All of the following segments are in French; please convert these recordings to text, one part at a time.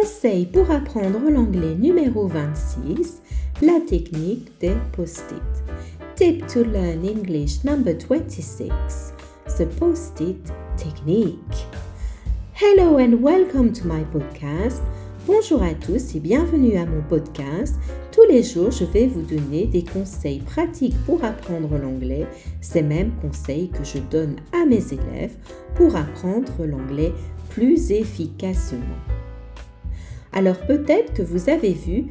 Conseil pour apprendre l'anglais numéro 26, la technique des post-it. Tip to learn English number 26, the post-it technique. Hello and welcome to my podcast. Bonjour à tous et bienvenue à mon podcast. Tous les jours, je vais vous donner des conseils pratiques pour apprendre l'anglais, ces mêmes conseils que je donne à mes élèves pour apprendre l'anglais plus efficacement. Alors peut-être que vous avez vu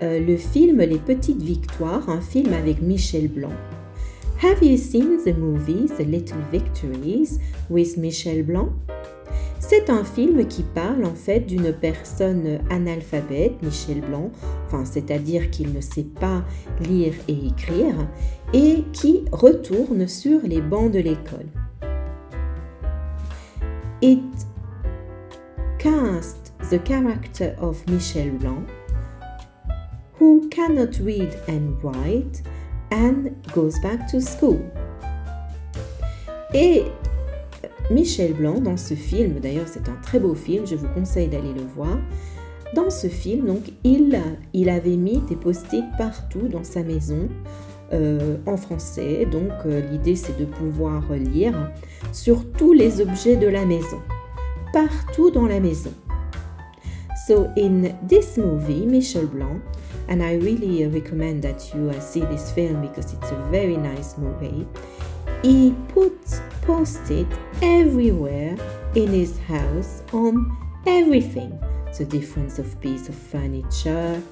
euh, le film Les Petites Victoires, un film avec Michel Blanc. Have you seen the movie The Little Victories with Michel Blanc? C'est un film qui parle en fait d'une personne analphabète, Michel Blanc, enfin c'est-à-dire qu'il ne sait pas lire et écrire, et qui retourne sur les bancs de l'école. It cast the character of Michel Blanc, who cannot read and write and goes back to school. Et Michel Blanc, dans ce film, d'ailleurs c'est un très beau film, je vous conseille d'aller le voir. Dans ce film, donc, il, il avait mis des post-it partout dans sa maison euh, en français. Donc, euh, l'idée c'est de pouvoir lire sur tous les objets de la maison, partout dans la maison. So, in this movie, Michel Blanc, and I really recommend that you uh, see this film because it's a very nice movie. He put post-it everywhere in his house on everything. The difference of piece of furniture,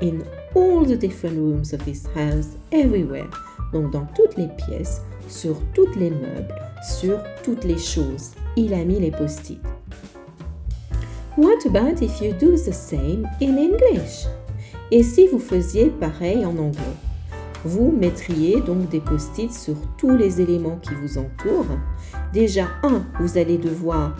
in all the different rooms of his house, everywhere. Donc dans toutes les pièces, sur toutes les meubles, sur toutes les choses, il a mis les post-it. What about if you do the same in English? Et si vous faisiez pareil en anglais? vous mettriez donc des post-it sur tous les éléments qui vous entourent. Déjà, un, vous allez devoir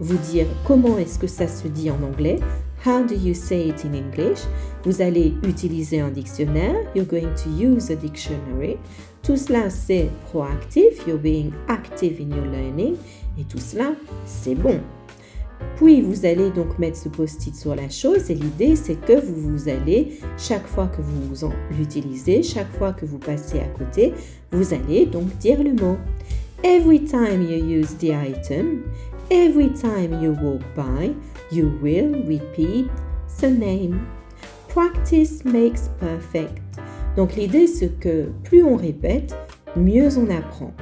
vous dire comment est-ce que ça se dit en anglais. How do you say it in English? Vous allez utiliser un dictionnaire. You're going to use a dictionary. Tout cela, c'est proactive. You're being active in your learning. Et tout cela, c'est bon. Puis vous allez donc mettre ce post-it sur la chose et l'idée c'est que vous, vous allez, chaque fois que vous l'utilisez, chaque fois que vous passez à côté, vous allez donc dire le mot. Every time you use the item, every time you walk by, you will repeat the name. Practice makes perfect. Donc l'idée c'est que plus on répète, mieux on apprend.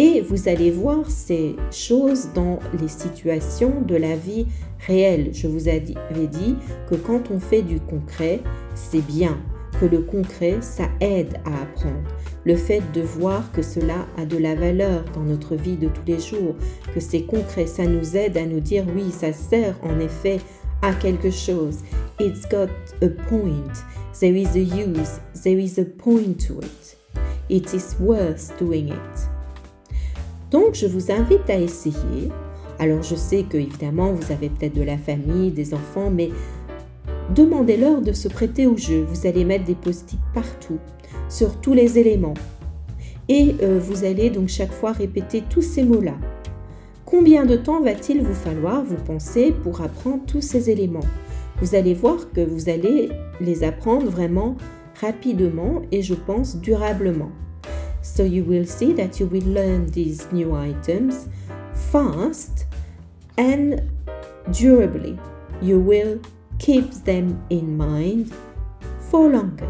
Et vous allez voir ces choses dans les situations de la vie réelle. Je vous avais dit que quand on fait du concret, c'est bien, que le concret, ça aide à apprendre. Le fait de voir que cela a de la valeur dans notre vie de tous les jours, que c'est concret, ça nous aide à nous dire oui, ça sert en effet à quelque chose. It's got a point. There is a use. There is a point to it. It is worth doing it. Donc, je vous invite à essayer. Alors, je sais que évidemment, vous avez peut-être de la famille, des enfants, mais demandez-leur de se prêter au jeu. Vous allez mettre des post-it partout, sur tous les éléments. Et euh, vous allez donc chaque fois répéter tous ces mots-là. Combien de temps va-t-il vous falloir, vous pensez, pour apprendre tous ces éléments? Vous allez voir que vous allez les apprendre vraiment rapidement et je pense durablement. So you will see that you will learn these new items fast and durably. You will keep them in mind for longer.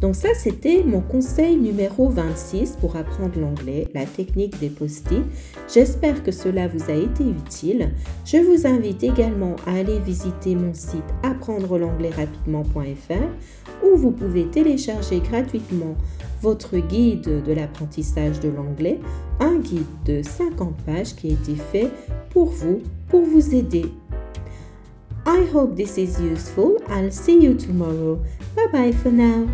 Donc ça, c'était mon conseil numéro 26 pour apprendre l'anglais, la technique des post-it. J'espère que cela vous a été utile. Je vous invite également à aller visiter mon site apprendre l'anglais rapidement.fr où vous pouvez télécharger gratuitement votre guide de l'apprentissage de l'anglais, un guide de 50 pages qui a été fait pour vous, pour vous aider. I hope this is useful. I'll see you tomorrow. Bye bye for now.